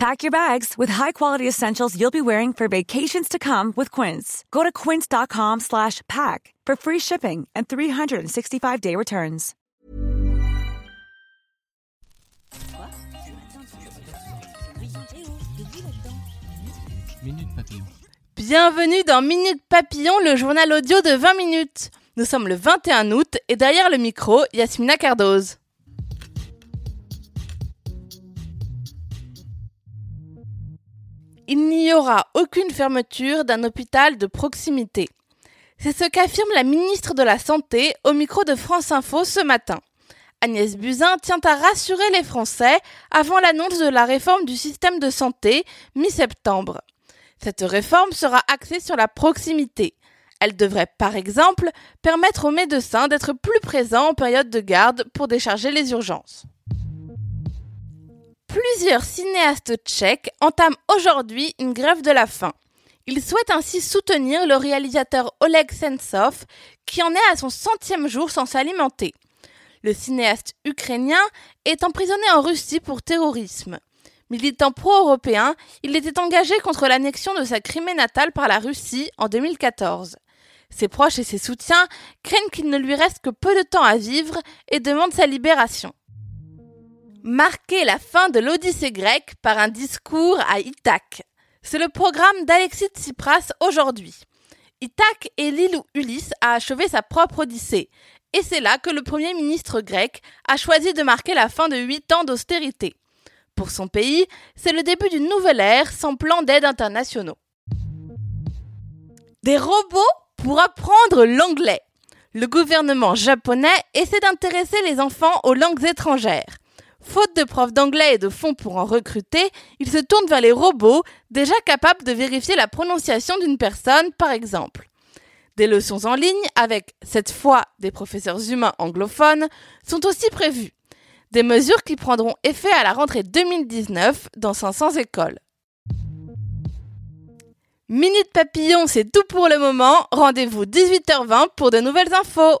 Pack your bags with high-quality essentials you'll be wearing for vacations to come with Quince. Go to quince.com slash pack for free shipping and 365-day returns. Minute Papillon. Bienvenue dans Minute Papillon, le journal audio de 20 minutes. Nous sommes le 21 août et derrière le micro, Yasmina Cardoz. Il n'y aura aucune fermeture d'un hôpital de proximité. C'est ce qu'affirme la ministre de la Santé au micro de France Info ce matin. Agnès Buzyn tient à rassurer les Français avant l'annonce de la réforme du système de santé mi-septembre. Cette réforme sera axée sur la proximité. Elle devrait, par exemple, permettre aux médecins d'être plus présents en période de garde pour décharger les urgences. Plusieurs cinéastes tchèques entament aujourd'hui une grève de la faim. Ils souhaitent ainsi soutenir le réalisateur Oleg Sentsov, qui en est à son centième jour sans s'alimenter. Le cinéaste ukrainien est emprisonné en Russie pour terrorisme. Militant pro-européen, il était engagé contre l'annexion de sa Crimée natale par la Russie en 2014. Ses proches et ses soutiens craignent qu'il ne lui reste que peu de temps à vivre et demandent sa libération. Marquer la fin de l'Odyssée grecque par un discours à Ithaque. C'est le programme d'Alexis Tsipras aujourd'hui. Ithaque est l'île où Ulysse a achevé sa propre Odyssée. Et c'est là que le premier ministre grec a choisi de marquer la fin de huit ans d'austérité. Pour son pays, c'est le début d'une nouvelle ère sans plan d'aide internationaux. Des robots pour apprendre l'anglais. Le gouvernement japonais essaie d'intéresser les enfants aux langues étrangères. Faute de profs d'anglais et de fonds pour en recruter, il se tourne vers les robots déjà capables de vérifier la prononciation d'une personne, par exemple. Des leçons en ligne, avec cette fois des professeurs humains anglophones, sont aussi prévues. Des mesures qui prendront effet à la rentrée 2019 dans 500 écoles. Minute Papillon, c'est tout pour le moment. Rendez-vous 18h20 pour de nouvelles infos.